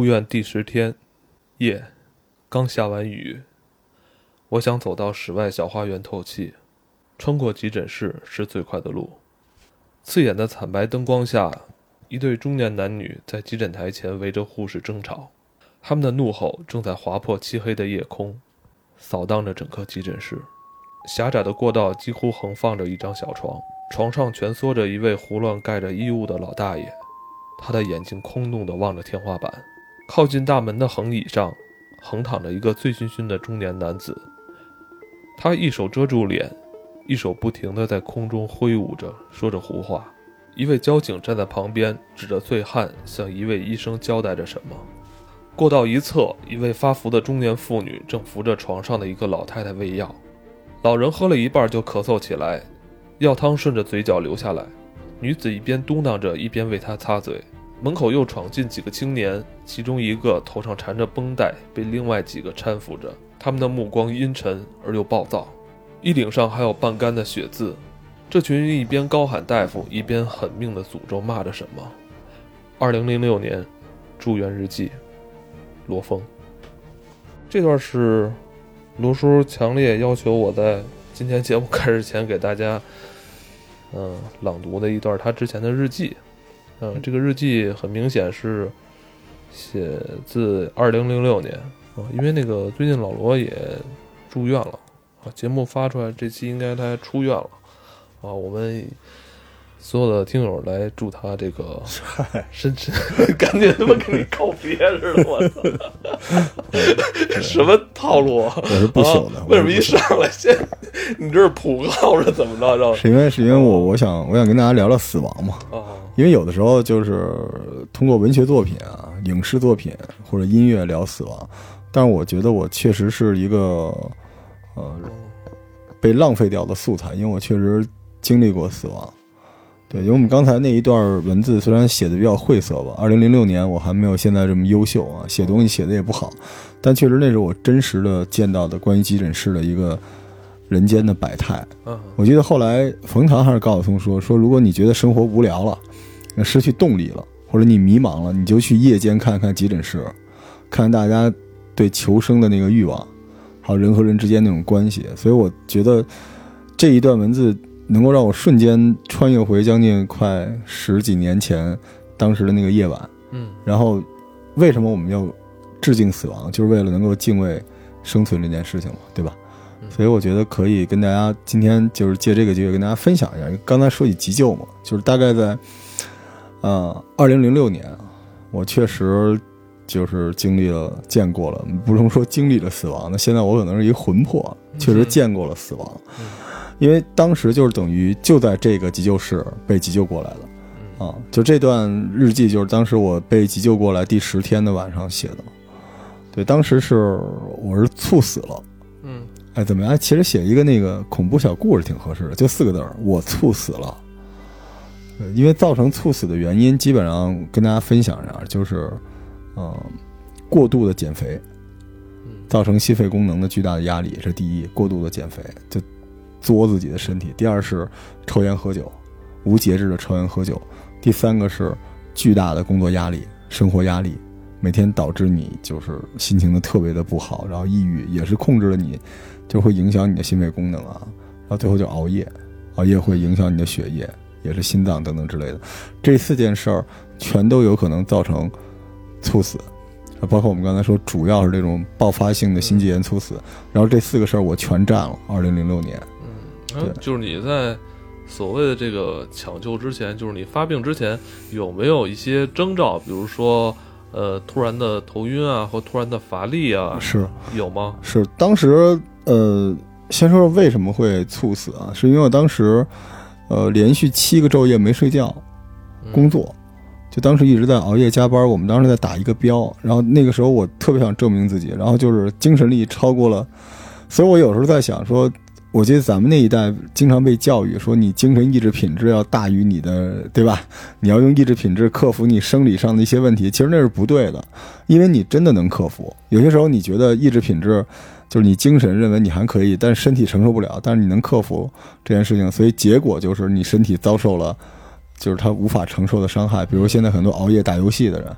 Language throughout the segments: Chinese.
住院第十天，夜，刚下完雨，我想走到室外小花园透气。穿过急诊室是最快的路。刺眼的惨白灯光下，一对中年男女在急诊台前围着护士争吵，他们的怒吼正在划破漆黑的夜空，扫荡着整个急诊室。狭窄的过道几乎横放着一张小床，床上蜷缩着一位胡乱盖着衣物的老大爷，他的眼睛空洞地望着天花板。靠近大门的横椅上，横躺着一个醉醺醺的中年男子，他一手遮住脸。一手不停地在空中挥舞着，说着胡话。一位交警站在旁边，指着醉汉向一位医生交代着什么。过道一侧，一位发福的中年妇女正扶着床上的一个老太太喂药。老人喝了一半就咳嗽起来，药汤顺着嘴角流下来。女子一边嘟囔着，一边为他擦嘴。门口又闯进几个青年，其中一个头上缠着绷带，被另外几个搀扶着。他们的目光阴沉而又暴躁。衣领上还有半干的血渍，这群人一边高喊大夫，一边狠命的诅咒骂着什么。二零零六年，住院日记，罗峰。这段是罗叔强烈要求我在今天节目开始前给大家，嗯，朗读的一段他之前的日记。嗯，这个日记很明显是写自二零零六年啊，因为那个最近老罗也住院了。啊，节目发出来，这期应该他出院了，啊，我们所有的听友来祝他这个 深深，赶紧他妈跟你告别似的，我操，什么套路啊？我是不朽的，为什么一上来先你这是普告是怎么着？是因为是因为我我想我想跟大家聊聊死亡嘛，啊，因为有的时候就是通过文学作品啊、影视作品或者音乐聊死亡，但是我觉得我确实是一个。呃，被浪费掉的素材，因为我确实经历过死亡。对，因为我们刚才那一段文字虽然写的比较晦涩吧，二零零六年我还没有现在这么优秀啊，写东西写的也不好，但确实那是我真实的见到的关于急诊室的一个人间的百态。嗯，我记得后来冯唐还是高晓松说说，如果你觉得生活无聊了，那失去动力了，或者你迷茫了，你就去夜间看看急诊室，看大家对求生的那个欲望。还有人和人之间那种关系，所以我觉得这一段文字能够让我瞬间穿越回将近快十几年前当时的那个夜晚。嗯，然后为什么我们要致敬死亡，就是为了能够敬畏生存这件事情嘛，对吧？所以我觉得可以跟大家今天就是借这个机会跟大家分享一下。刚才说起急救嘛，就是大概在呃二零零六年，我确实。就是经历了、见过了，不能说经历了死亡。那现在我可能是一个魂魄，确实见过了死亡。因为当时就是等于就在这个急救室被急救过来了，啊，就这段日记就是当时我被急救过来第十天的晚上写的。对，当时是我是猝死了。嗯，哎，怎么样？其实写一个那个恐怖小故事挺合适的，就四个字儿：我猝死了。因为造成猝死的原因，基本上跟大家分享一下，就是。嗯，过度的减肥，造成心肺功能的巨大的压力，这第一。过度的减肥就作自己的身体。第二是抽烟喝酒，无节制的抽烟喝酒。第三个是巨大的工作压力、生活压力，每天导致你就是心情的特别的不好，然后抑郁也是控制了你，就会影响你的心肺功能啊。然后最后就熬夜，熬夜会影响你的血液，也是心脏等等之类的。这四件事儿全都有可能造成。猝死，包括我们刚才说，主要是这种爆发性的心肌炎猝死。然后这四个事儿我全占了。二零零六年，嗯，对，就是你在所谓的这个抢救之前，就是你发病之前，有没有一些征兆？比如说，呃，突然的头晕啊，或突然的乏力啊，是有吗？是当时，呃，先说说为什么会猝死啊？是因为我当时，呃，连续七个昼夜没睡觉，工作。就当时一直在熬夜加班，我们当时在打一个标，然后那个时候我特别想证明自己，然后就是精神力超过了，所以我有时候在想说，我觉得咱们那一代经常被教育说你精神意志品质要大于你的，对吧？你要用意志品质克服你生理上的一些问题，其实那是不对的，因为你真的能克服。有些时候你觉得意志品质就是你精神认为你还可以，但是身体承受不了，但是你能克服这件事情，所以结果就是你身体遭受了。就是他无法承受的伤害，比如现在很多熬夜打游戏的人，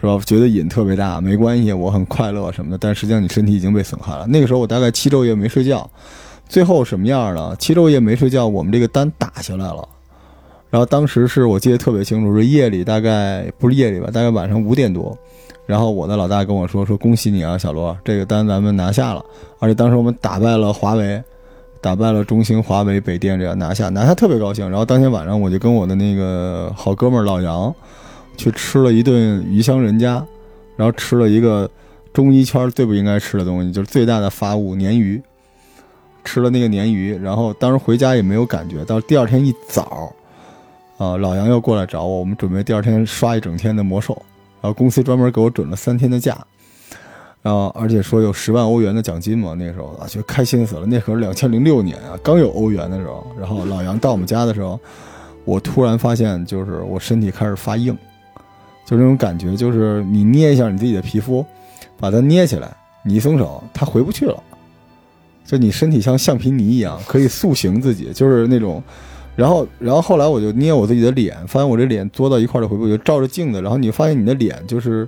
是吧？觉得瘾特别大，没关系，我很快乐什么的。但实际上你身体已经被损害了。那个时候我大概七昼夜没睡觉，最后什么样呢？七昼夜没睡觉，我们这个单打下来了。然后当时是我记得特别清楚，是夜里大概不是夜里吧，大概晚上五点多。然后我的老大跟我说：“说恭喜你啊，小罗，这个单咱们拿下了。而且当时我们打败了华为，打败了中兴、华为、北电，这样拿下，拿下特别高兴。然后当天晚上我就跟我的那个好哥们老杨。”去吃了一顿鱼香人家，然后吃了一个中医圈最不应该吃的东西，就是最大的发物鲶鱼。吃了那个鲶鱼，然后当时回家也没有感觉。到第二天一早，啊，老杨又过来找我，我们准备第二天刷一整天的魔兽。然后公司专门给我准了三天的假，然后而且说有十万欧元的奖金嘛。那时候啊，就开心死了。那可是两千零六年啊，刚有欧元的时候。然后老杨到我们家的时候，我突然发现，就是我身体开始发硬。就那种感觉，就是你捏一下你自己的皮肤，把它捏起来，你一松手，它回不去了。就你身体像橡皮泥一样，可以塑形自己，就是那种。然后，然后后来我就捏我自己的脸，发现我这脸作到一块儿的回不去，照着镜子，然后你发现你的脸就是，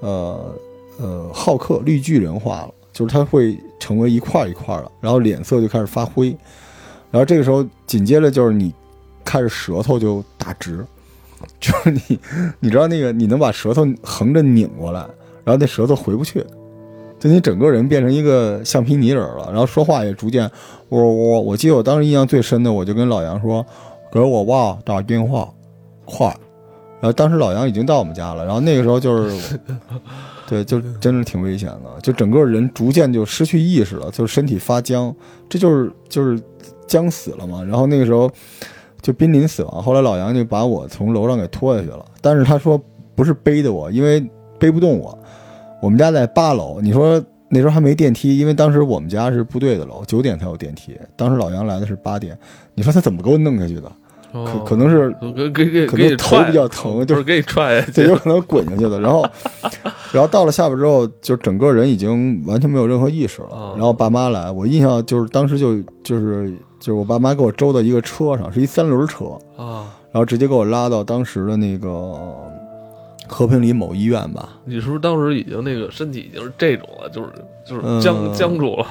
呃呃，浩克绿巨人化了，就是它会成为一块一块的，然后脸色就开始发灰。然后这个时候紧接着就是你开始舌头就打直。就是你，你知道那个，你能把舌头横着拧过来，然后那舌头回不去，就你整个人变成一个橡皮泥人了，然后说话也逐渐我我。我记得我当时印象最深的，我就跟老杨说：“给我爸打电话，快。”然后当时老杨已经到我们家了，然后那个时候就是，对，就真的挺危险的，就整个人逐渐就失去意识了，就是身体发僵，这就是就是僵死了嘛。然后那个时候。就濒临死亡，后来老杨就把我从楼上给拖下去了。但是他说不是背的我，因为背不动我。我们家在八楼，你说那时候还没电梯，因为当时我们家是部队的楼，九点才有电梯。当时老杨来的是八点，你说他怎么给我弄下去的？可可能是给给可能头比较疼，就是给你踹，对，有可能滚下去的。然后，然后到了下边之后，就整个人已经完全没有任何意识了。然后爸妈来，我印象就是当时就就是。就是我爸妈给我周到一个车上，是一三轮车啊，然后直接给我拉到当时的那个和平里某医院吧。你是不是当时已经那个身体已经是这种了，就是就是僵僵住了？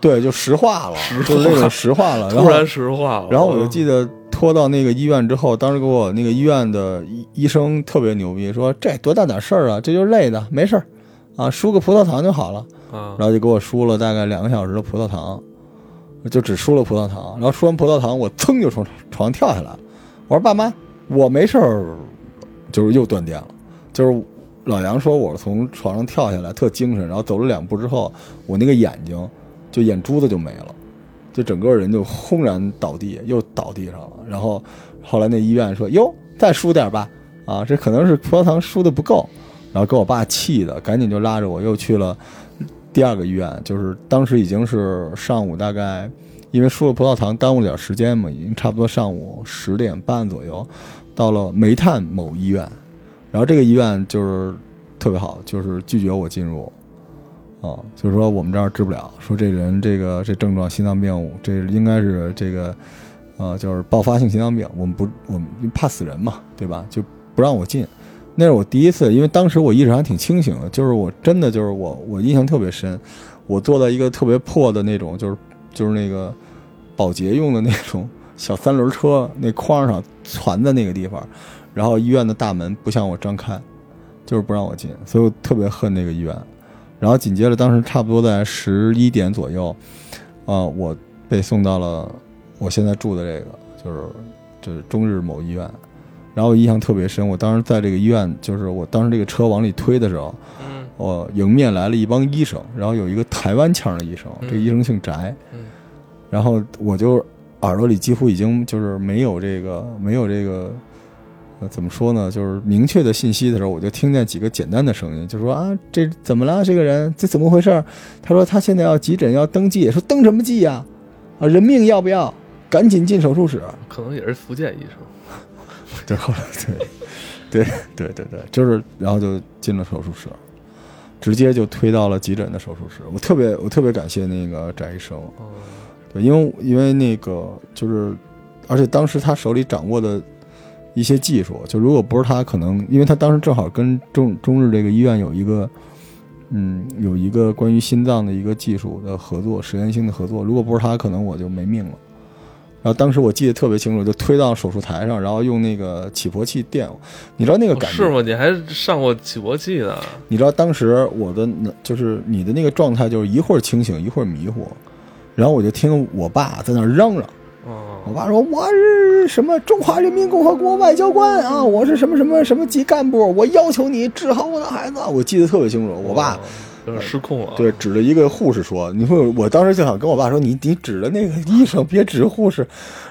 对，就石化了，就那种石化了，突然石化了。然后我就记得拖到那个医院之后，当时给我那个医院的医医生特别牛逼，说这多大点事儿啊，这就是累的，没事儿啊，输个葡萄糖就好了。然后就给我输了大概两个小时的葡萄糖。就只输了葡萄糖，然后输完葡萄糖，我噌就从床上跳下来了。我说：“爸妈，我没事儿。”就是又断电了。就是老杨说我从床上跳下来特精神，然后走了两步之后，我那个眼睛就眼珠子就没了，就整个人就轰然倒地，又倒地上了。然后后来那医院说：“哟，再输点吧，啊，这可能是葡萄糖输的不够。”然后给我爸气的，赶紧就拉着我又去了。第二个医院就是当时已经是上午，大概因为输了葡萄糖耽误了点时间嘛，已经差不多上午十点半左右，到了煤炭某医院，然后这个医院就是特别好，就是拒绝我进入，啊，就是说我们这儿治不了，说这人这个这症状心脏病，这应该是这个，呃，就是爆发性心脏病，我们不我们怕死人嘛，对吧？就不让我进。那是我第一次，因为当时我意识还挺清醒的，就是我真的就是我，我印象特别深，我坐在一个特别破的那种，就是就是那个保洁用的那种小三轮车那筐上攒在那个地方，然后医院的大门不向我张开，就是不让我进，所以我特别恨那个医院。然后紧接着，当时差不多在十一点左右，啊，我被送到了我现在住的这个，就是就是中日某医院。然后我印象特别深，我当时在这个医院，就是我当时这个车往里推的时候，嗯，我迎面来了一帮医生，然后有一个台湾腔的医生，这医生姓翟，嗯，然后我就耳朵里几乎已经就是没有这个没有这个，呃，怎么说呢，就是明确的信息的时候，我就听见几个简单的声音，就说啊，这怎么了？这个人这怎么回事？他说他现在要急诊要登记，说登什么记呀？啊，人命要不要？赶紧进手术室。可能也是福建医生。对，后来 对，对，对，对，对，就是，然后就进了手术室，直接就推到了急诊的手术室。我特别，我特别感谢那个翟医生，对，因为因为那个就是，而且当时他手里掌握的一些技术。就如果不是他，可能因为他当时正好跟中中日这个医院有一个，嗯，有一个关于心脏的一个技术的合作，实验性的合作。如果不是他，可能我就没命了。然后当时我记得特别清楚，就推到手术台上，然后用那个起搏器电我。你知道那个感觉是吗？你还上过起搏器呢？你知道当时我的就是你的那个状态，就是一会儿清醒，一会儿迷糊。然后我就听我爸在那嚷嚷，我爸说我是什么中华人民共和国外交官啊，我是什么什么什么级干部，我要求你治好我的孩子。我记得特别清楚，我爸。失控了。对，指着一个护士说：“你说，我当时就想跟我爸说，你你指着那个医生，别指护士。”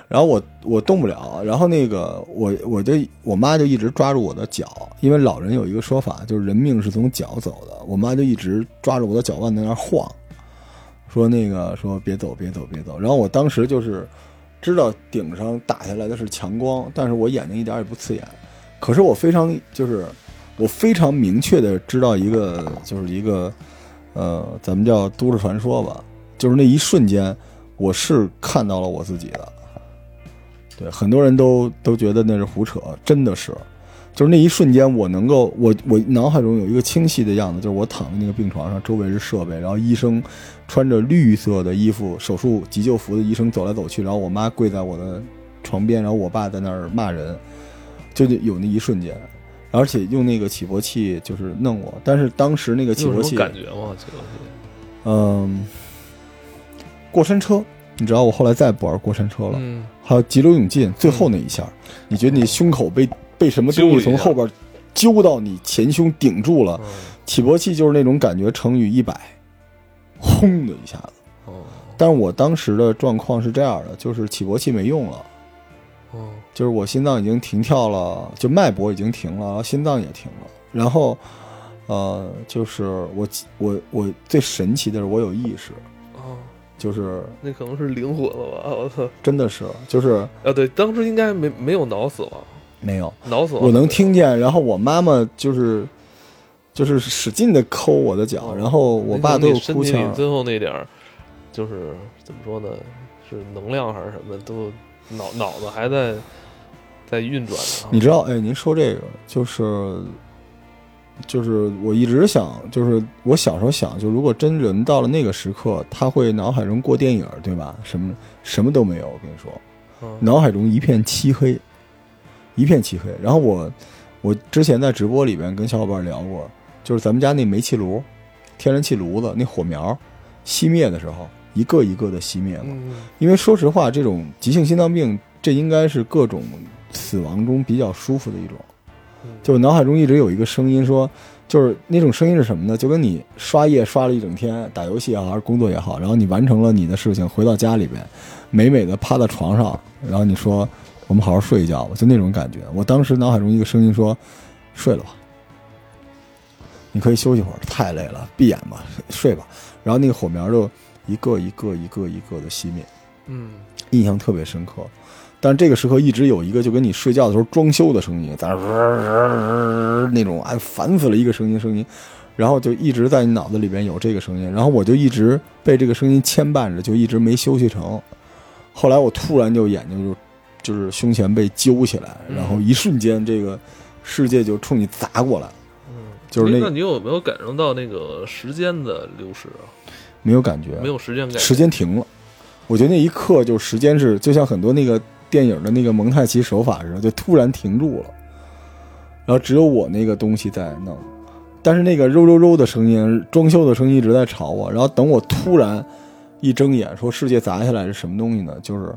然后我我动不了，然后那个我我就我妈就一直抓住我的脚，因为老人有一个说法，就是人命是从脚走的。我妈就一直抓着我的脚腕在那晃，说那个说别走别走别走。然后我当时就是知道顶上打下来的是强光，但是我眼睛一点也不刺眼。可是我非常就是。我非常明确的知道一个，就是一个，呃，咱们叫都市传说吧，就是那一瞬间，我是看到了我自己的。对，很多人都都觉得那是胡扯，真的是，就是那一瞬间，我能够，我我脑海中有一个清晰的样子，就是我躺在那个病床上，周围是设备，然后医生穿着绿色的衣服，手术急救服的医生走来走去，然后我妈跪在我的床边，然后我爸在那儿骂人，就有那一瞬间。而且用那个起搏器就是弄我，但是当时那个起搏器感觉吗？起搏器，嗯，过山车，你知道我后来再也不玩过山车了。嗯，还有急流勇进，最后那一下，你觉得你胸口被被什么东西从后边揪到你前胸顶住了？起搏器就是那种感觉乘以一百，轰的一下子。哦，但是我当时的状况是这样的，就是起搏器没用了。哦，就是我心脏已经停跳了，就脉搏已经停了，心脏也停了。然后，呃，就是我我我最神奇的是我有意识，哦，就是那可能是灵魂了吧？我操，真的是，就是啊，对，当时应该没没有脑死亡，没有我能听见。然后我妈妈就是就是使劲的抠我的脚，然后我爸都有哭腔。最后那点儿就是怎么说呢？是能量还是什么都。脑脑子还在在运转呢。你知道？哎，您说这个就是就是我一直想，就是我小时候想，就如果真人到了那个时刻，他会脑海中过电影，对吧？什么什么都没有，我跟你说，脑海中一片漆黑，一片漆黑。然后我我之前在直播里边跟小伙伴聊过，就是咱们家那煤气炉、天然气炉子那火苗熄灭的时候。一个一个的熄灭了，因为说实话，这种急性心脏病，这应该是各种死亡中比较舒服的一种。就脑海中一直有一个声音说，就是那种声音是什么呢？就跟你刷夜刷了一整天，打游戏也好，还是工作也好，然后你完成了你的事情，回到家里边，美美的趴在床上，然后你说我们好好睡一觉吧，就那种感觉。我当时脑海中一个声音说，睡了吧，你可以休息会儿，太累了，闭眼吧，睡吧。然后那个火苗就。一个一个一个一个的熄灭，嗯，印象特别深刻。但这个时刻一直有一个就跟你睡觉的时候装修的声音，在那种哎烦死了一个声音声音，然后就一直在你脑子里边有这个声音，然后我就一直被这个声音牵绊着，就一直没休息成。后来我突然就眼睛就就是胸前被揪起来，然后一瞬间这个世界就冲你砸过来，嗯，就是那你有没有感受到那个时间的流逝啊？没有感觉，没有时间感，时间停了。我觉得那一刻就时间是，就像很多那个电影的那个蒙太奇手法似的，就突然停住了。然后只有我那个东西在弄，但是那个肉肉肉的声音、装修的声音一直在吵我。然后等我突然一睁眼，说世界砸下来是什么东西呢？就是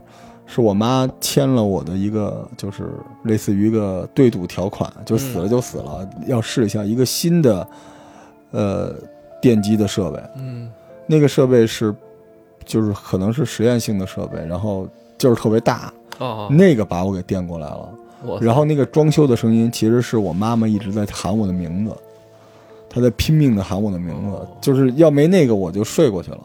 是我妈签了我的一个，就是类似于一个对赌条款，就死了就死了，要试一下一个新的呃电机的设备。嗯。那个设备是，就是可能是实验性的设备，然后就是特别大，那个把我给电过来了。然后那个装修的声音，其实是我妈妈一直在喊我的名字，她在拼命的喊我的名字，就是要没那个我就睡过去了。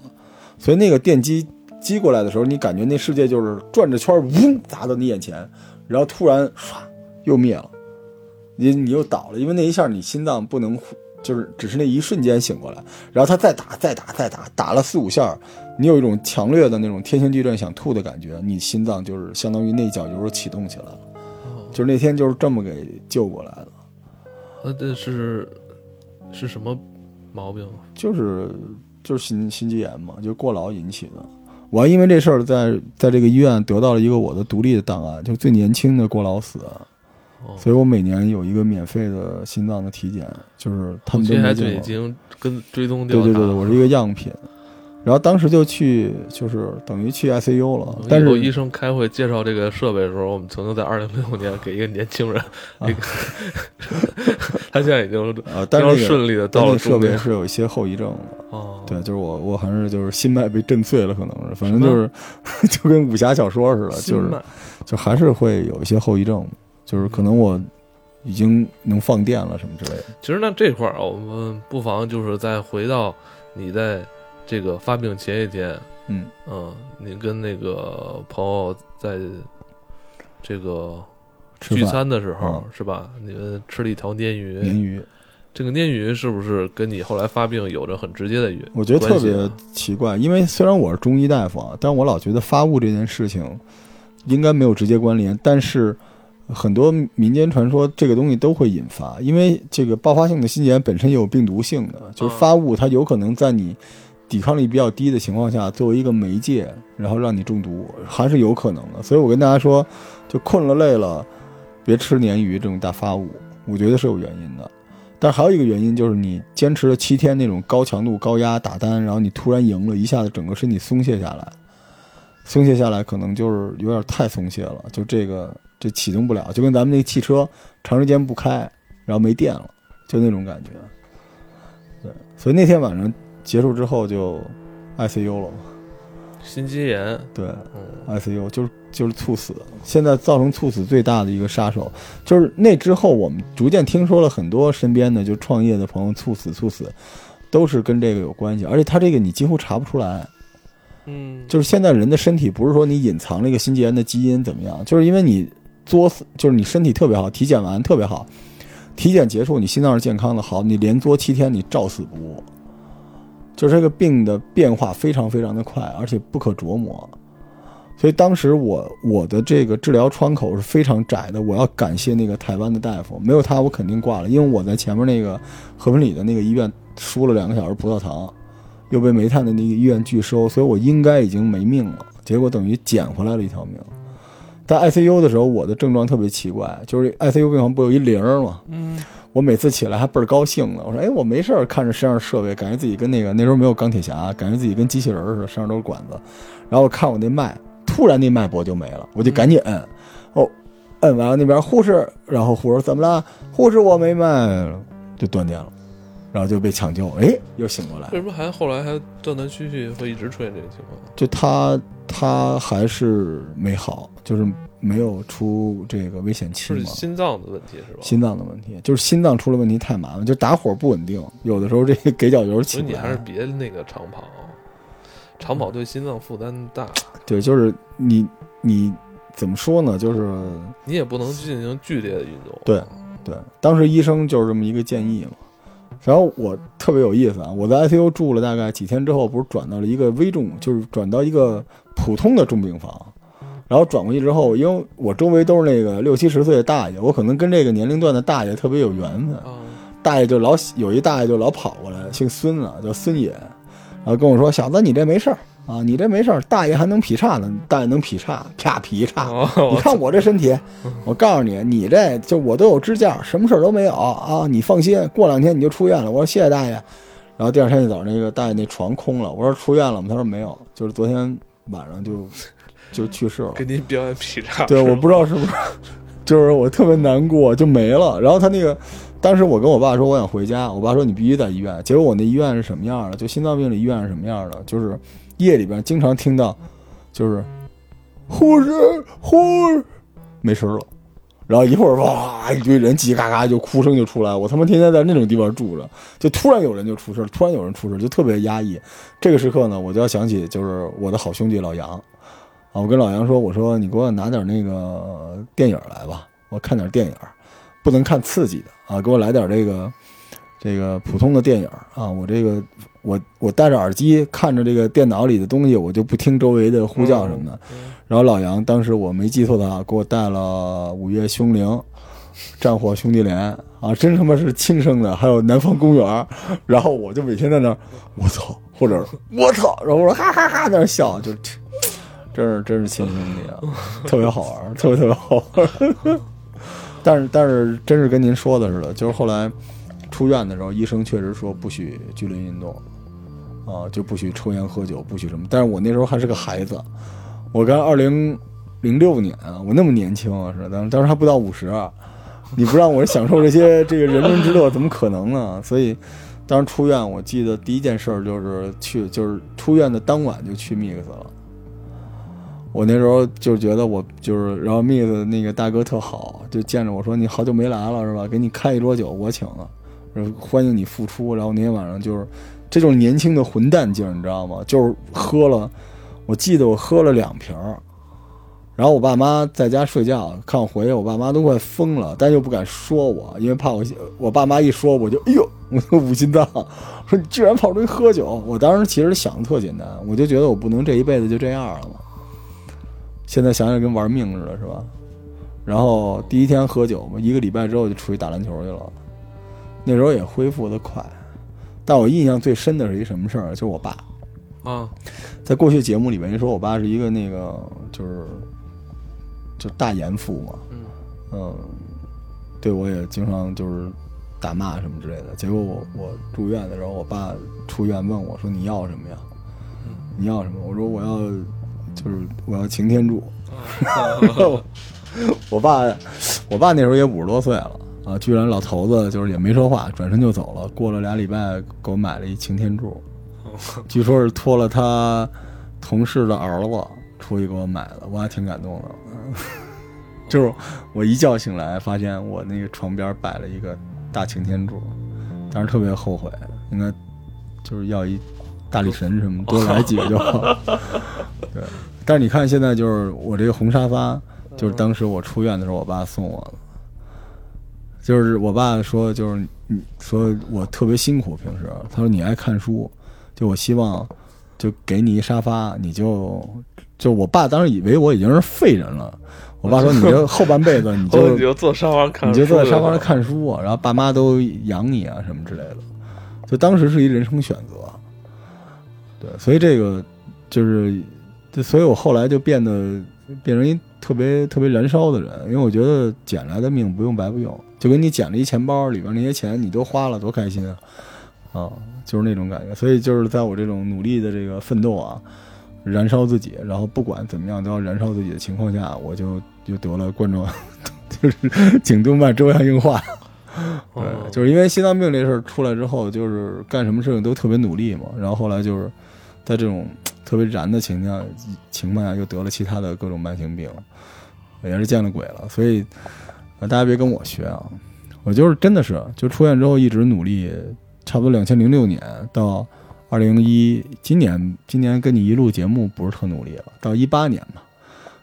所以那个电击击过来的时候，你感觉那世界就是转着圈，嗡砸到你眼前，然后突然唰又灭了，你你又倒了，因为那一下你心脏不能。就是只是那一瞬间醒过来，然后他再打再打再打，打了四五下，你有一种强烈的那种天旋地转想吐的感觉，你心脏就是相当于那脚就是启动起来了，就是那天就是这么给救过来的。呃，这是是什么毛病？就是就是心心肌炎嘛，就过劳引起的。我还因为这事儿在在这个医院得到了一个我的独立的档案，就最年轻的过劳死。所以我每年有一个免费的心脏的体检，就是他们都没就已经跟追踪掉对对对，我是一个样品。然后当时就去，就是等于去 ICU 了。但是医生开会介绍这个设备的时候，我们曾经在二零零五年给一个年轻人，那个他现在已经啊，但是顺利的到了。设备是有一些后遗症的。哦，对，就是我我还是就是心脉被震碎了，可能是，反正就是 就跟武侠小说似的，就是就还是会有一些后遗症。就是可能我已经能放电了什么之类的。其实那这块儿啊，我们不妨就是再回到你在这个发病前一天，嗯嗯，你跟那个朋友在这个聚餐的时候是吧？你们吃了一条鲶鱼。鲶鱼，这个鲶鱼是不是跟你后来发病有着很直接的原？我觉得特别奇怪，因为虽然我是中医大夫啊，但我老觉得发物这件事情应该没有直接关联，但是。很多民间传说，这个东西都会引发，因为这个爆发性的心肌炎本身有病毒性的，就是发物，它有可能在你抵抗力比较低的情况下，作为一个媒介，然后让你中毒，还是有可能的。所以我跟大家说，就困了累了，别吃鲶鱼这种大发物，我觉得是有原因的。但还有一个原因就是你坚持了七天那种高强度高压打单，然后你突然赢了一下子，整个身体松懈下来，松懈下来可能就是有点太松懈了，就这个。这启动不了，就跟咱们那个汽车长时间不开，然后没电了，就那种感觉。对，所以那天晚上结束之后就 ICU 了嘛。心肌炎。对，ICU 就是就是猝死。现在造成猝死最大的一个杀手，就是那之后我们逐渐听说了很多身边的就创业的朋友猝死，猝死都是跟这个有关系，而且他这个你几乎查不出来。嗯，就是现在人的身体不是说你隐藏了一个心肌炎的基因怎么样，就是因为你。作死就是你身体特别好，体检完特别好，体检结束你心脏是健康的，好，你连作七天你照死不误，就是这个病的变化非常非常的快，而且不可琢磨，所以当时我我的这个治疗窗口是非常窄的，我要感谢那个台湾的大夫，没有他我肯定挂了，因为我在前面那个和平里的那个医院输了两个小时葡萄糖，又被煤炭的那个医院拒收，所以我应该已经没命了，结果等于捡回来了一条命。在 ICU 的时候，我的症状特别奇怪，就是 ICU 病房不有一铃吗？嗯，我每次起来还倍儿高兴呢。我说：“哎，我没事儿，看着身上设备，感觉自己跟那个那时候没有钢铁侠，感觉自己跟机器人似的，身上都是管子。然后我看我那脉，突然那脉搏就没了，我就赶紧摁。哦，摁完了那边护士，然后护士怎么了？护士我没脉了，就断电了，然后就被抢救。哎，又醒过来。为什么还后来还断断续续会一直出现这个情况？就他。他还是没好，就是没有出这个危险期嘛。是心脏的问题是吧？心脏的问题，就是心脏出了问题太麻烦，就打火不稳定，有的时候这个给脚油起。所以你还是别那个长跑，长跑对心脏负担大。对，就是你你怎么说呢？就是你也不能进行剧烈的运动。对对，当时医生就是这么一个建议嘛。然后我特别有意思啊，我在 ICU 住了大概几天之后，不是转到了一个危重，就是转到一个普通的重病房。然后转过去之后，因为我周围都是那个六七十岁的大爷，我可能跟这个年龄段的大爷特别有缘分。大爷就老有一大爷就老跑过来，姓孙啊，叫孙爷，然后跟我说：“小子，你这没事儿。”啊，你这没事儿，大爷还能劈叉呢，大爷能劈叉，啪劈叉。你看我这身体，我告诉你，你这就我都有支架，什么事儿都没有啊，你放心，过两天你就出院了。我说谢谢大爷，然后第二天一早那个大爷那床空了，我说出院了吗？他说没有，就是昨天晚上就就去世了。给您表演劈叉。对，我不知道是不是，就是我特别难过，就没了。然后他那个。当时我跟我爸说我想回家，我爸说你必须在医院。结果我那医院是什么样的？就心脏病的医院是什么样的？就是夜里边经常听到，就是护士护士没声了，然后一会儿哇一堆人叽叽嘎嘎就哭声就出来。我他妈天天在那种地方住着，就突然有人就出事突然有人出事就特别压抑。这个时刻呢，我就要想起就是我的好兄弟老杨啊，我跟老杨说，我说你给我拿点那个电影来吧，我看点电影。不能看刺激的啊！给我来点这个，这个普通的电影啊，我这个我我戴着耳机看着这个电脑里的东西，我就不听周围的呼叫什么的。然后老杨当时我没记错的话，给我带了《午夜凶铃》《战火兄弟连》啊，真他妈是亲生的，还有《南方公园》。然后我就每天在那，我操，或者我操，然后我说哈哈哈在那笑，就真是真是亲兄弟啊，特别好玩，特别特别好玩。但是但是真是跟您说的似的，就是后来。出院的时候，医生确实说不许剧烈运动，啊，就不许抽烟喝酒，不许什么。但是我那时候还是个孩子，我刚二零零六年啊，我那么年轻啊，是当当时还不到五十，你不让我享受这些这个人伦之乐，怎么可能呢？所以当时出院，我记得第一件事就是去，就是出院的当晚就去 mix 了。我那时候就觉得我就是，然后 mix 那个大哥特好，就见着我说你好久没来了是吧？给你开一桌酒，我请了。欢迎你复出，然后那天晚上就是，这就是年轻的混蛋劲儿，你知道吗？就是喝了，我记得我喝了两瓶儿，然后我爸妈在家睡觉，看我回去，我爸妈都快疯了，但又不敢说我，因为怕我，我爸妈一说我就，哎呦，我就五心脏，说你居然跑出去喝酒。我当时其实想的特简单，我就觉得我不能这一辈子就这样了嘛。现在想想跟玩命似的，是吧？然后第一天喝酒嘛，一个礼拜之后就出去打篮球去了。那时候也恢复的快，但我印象最深的是一什么事儿？就是我爸啊，在过去节目里面人说，我爸是一个那个就是就大严父嘛，嗯，对我也经常就是打骂什么之类的。结果我我住院的时候，我爸出院问我说：“你要什么呀？你要什么？”我说：“我要就是我要擎天柱。” 我爸我爸那时候也五十多岁了。啊！居然老头子就是也没说话，转身就走了。过了俩礼拜，给我买了一擎天柱，据说是托了他同事的儿子出去给我买的，我还挺感动的。就是我一觉醒来，发现我那个床边摆了一个大擎天柱，当时特别后悔，应该就是要一大力神什么多来几个就好。对，但是你看现在就是我这个红沙发，就是当时我出院的时候，我爸送我的。就是我爸说，就是你说我特别辛苦，平时他说你爱看书，就我希望就给你一沙发，你就就我爸当时以为我已经是废人了。我爸说你这后半辈子你就 你就坐沙发看，你就坐在沙发上看书啊，然后爸妈都养你啊什么之类的，就当时是一人生选择。对，所以这个就是，所以我后来就变得变成一特别特别燃烧的人，因为我觉得捡来的命不用白不用。就跟你捡了一钱包，里边那些钱你都花了，多开心啊！啊，就是那种感觉。所以就是在我这种努力的这个奋斗啊，燃烧自己，然后不管怎么样都要燃烧自己的情况下，我就就得了冠状，就是颈动脉粥样硬化。对，就是因为心脏病这事儿出来之后，就是干什么事情都特别努力嘛。然后后来就是在这种特别燃的情况情况下，又得了其他的各种慢性病，也是见了鬼了。所以。呃，大家别跟我学啊！我就是真的是，就出院之后一直努力，差不多两千零六年到二零一今年，今年跟你一录节目不是特努力了，到一八年嘛，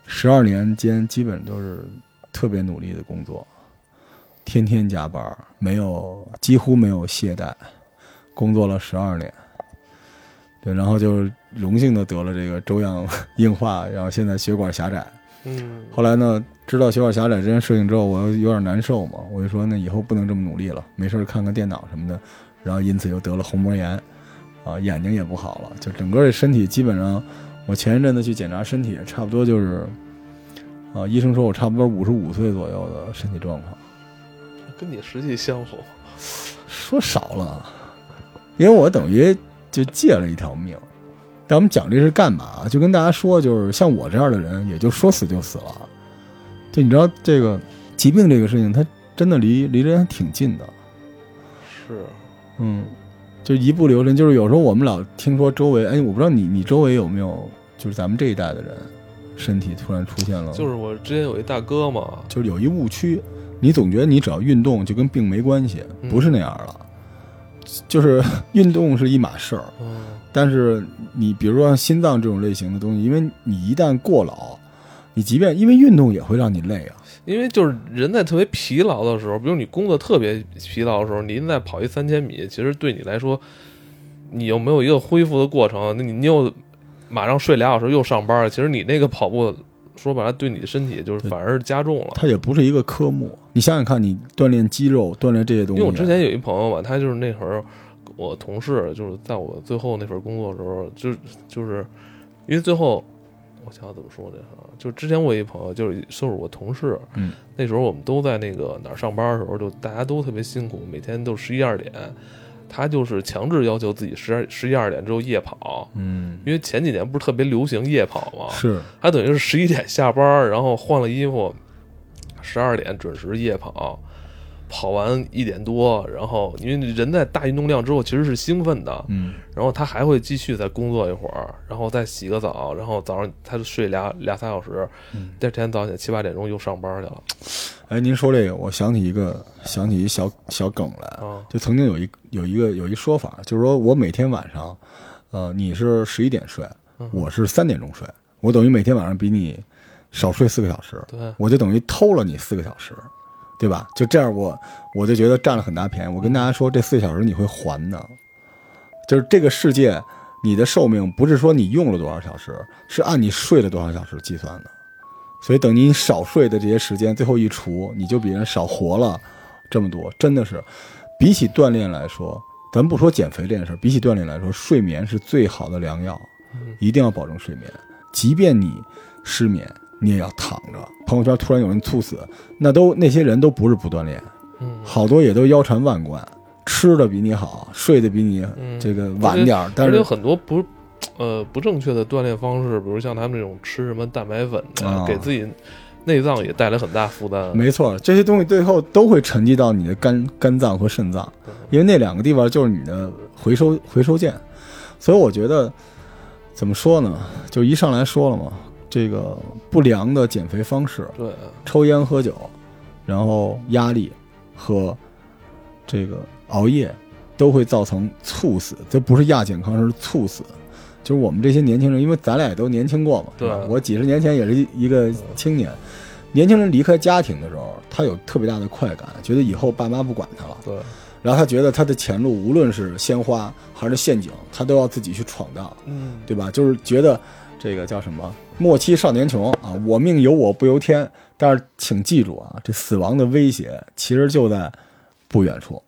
十二年间基本都是特别努力的工作，天天加班，没有几乎没有懈怠，工作了十二年，对，然后就荣幸的得了这个粥样硬化，然后现在血管狭窄。嗯，后来呢，知道血管狭窄这件事情之后，我有点难受嘛，我就说那以后不能这么努力了，没事看看电脑什么的，然后因此又得了虹膜炎，啊，眼睛也不好了，就整个这身体基本上，我前一阵子去检查身体，差不多就是，啊，医生说我差不多五十五岁左右的身体状况，跟你实际相符，说少了，因为我等于就借了一条命。但我们讲这是干嘛？就跟大家说，就是像我这样的人，也就说死就死了。就你知道，这个疾病这个事情，它真的离离人还挺近的。是，嗯，就一不留神，就是有时候我们老听说周围，哎，我不知道你你周围有没有，就是咱们这一代的人，身体突然出现了。就是我之前有一大哥嘛，就是有一误区，你总觉得你只要运动就跟病没关系，不是那样的。就是 运动是一码事儿。但是你比如说像心脏这种类型的东西，因为你一旦过劳，你即便因为运动也会让你累啊。因为就是人在特别疲劳的时候，比如你工作特别疲劳的时候，您在跑一三千米，其实对你来说，你又没有一个恢复的过程，那你你又马上睡俩小时又上班，其实你那个跑步说白了对你的身体就是反而是加重了。它也不是一个科目，你想想看，你锻炼肌肉、锻炼这些东西。因为我之前有一朋友吧，他就是那会儿我同事，就是在我最后那份工作的时候，就就是因为最后。我想怎么说呢？就之前我一朋友，就是就是我同事，嗯，那时候我们都在那个哪儿上班的时候，就大家都特别辛苦，每天都十一二点，他就是强制要求自己十二十一二点之后夜跑，嗯，因为前几年不是特别流行夜跑嘛，是，他等于是十一点下班，然后换了衣服，十二点准时夜跑。跑完一点多，然后因为人在大运动量之后其实是兴奋的，嗯，然后他还会继续再工作一会儿，然后再洗个澡，然后早上他就睡俩俩仨小时，第二天早起七八点钟又上班去了。哎，您说这个，我想起一个想起一小小梗来，就曾经有一有一个有一说法，就是说我每天晚上，呃，你是十一点睡，我是三点钟睡，我等于每天晚上比你少睡四个小时，对，我就等于偷了你四个小时。对吧？就这样，我我就觉得占了很大便宜。我跟大家说，这四小时你会还的，就是这个世界，你的寿命不是说你用了多少小时，是按你睡了多少小时计算的。所以等你少睡的这些时间最后一除，你就比人少活了这么多。真的是，比起锻炼来说，咱不说减肥这件事，比起锻炼来说，睡眠是最好的良药，一定要保证睡眠，即便你失眠。你也要躺着。朋友圈突然有人猝死，那都那些人都不是不锻炼，嗯，好多也都腰缠万贯，吃的比你好，睡得比你这个晚点但是有很多不，呃，不正确的锻炼方式，比如像他们这种吃什么蛋白粉啊，给自己内脏也带来很大负担。没错，这些东西最后都会沉积到你的肝肝脏和肾脏，因为那两个地方就是你的回收回收键。所以我觉得，怎么说呢？就一上来说了嘛。这个不良的减肥方式，对，抽烟喝酒，然后压力和这个熬夜，都会造成猝死。这不是亚健康，是猝死。就是我们这些年轻人，因为咱俩也都年轻过嘛，对我几十年前也是一个青年。年轻人离开家庭的时候，他有特别大的快感，觉得以后爸妈不管他了。对，然后他觉得他的前路，无论是鲜花还是陷阱，他都要自己去闯荡。嗯，对吧？就是觉得。这个叫什么？莫欺少年穷啊！我命由我不由天。但是请记住啊，这死亡的威胁其实就在不远处。